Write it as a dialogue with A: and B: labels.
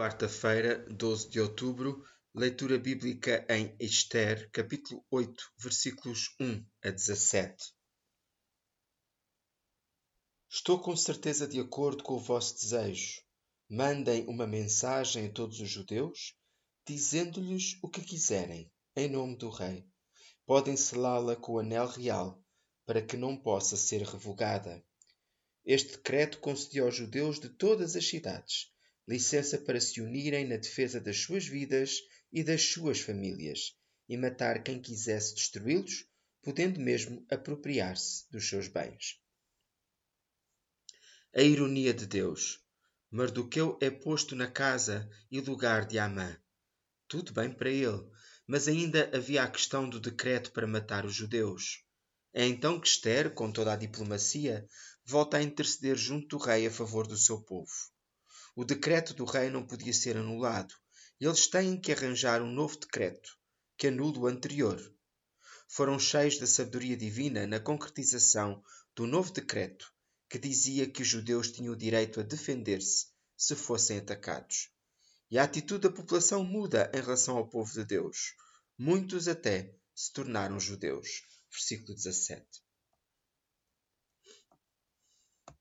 A: Quarta-feira, 12 de outubro, leitura bíblica em Esther, capítulo 8, versículos 1 a 17. Estou com certeza de acordo com o vosso desejo. Mandem uma mensagem a todos os judeus, dizendo-lhes o que quiserem, em nome do Rei. Podem selá-la com o anel real, para que não possa ser revogada. Este decreto concedia aos judeus de todas as cidades licença para se unirem na defesa das suas vidas e das suas famílias, e matar quem quisesse destruí-los, podendo mesmo apropriar-se dos seus bens. A ironia de Deus. Mardoqueu é posto na casa e lugar de Amã. Tudo bem para ele, mas ainda havia a questão do decreto para matar os judeus. É então que Esther, com toda a diplomacia, volta a interceder junto do rei a favor do seu povo. O decreto do rei não podia ser anulado. Eles têm que arranjar um novo decreto, que anule o anterior. Foram cheios da sabedoria divina na concretização do novo decreto, que dizia que os judeus tinham o direito a defender-se se fossem atacados. E a atitude da população muda em relação ao povo de Deus. Muitos até se tornaram judeus. Versículo 17.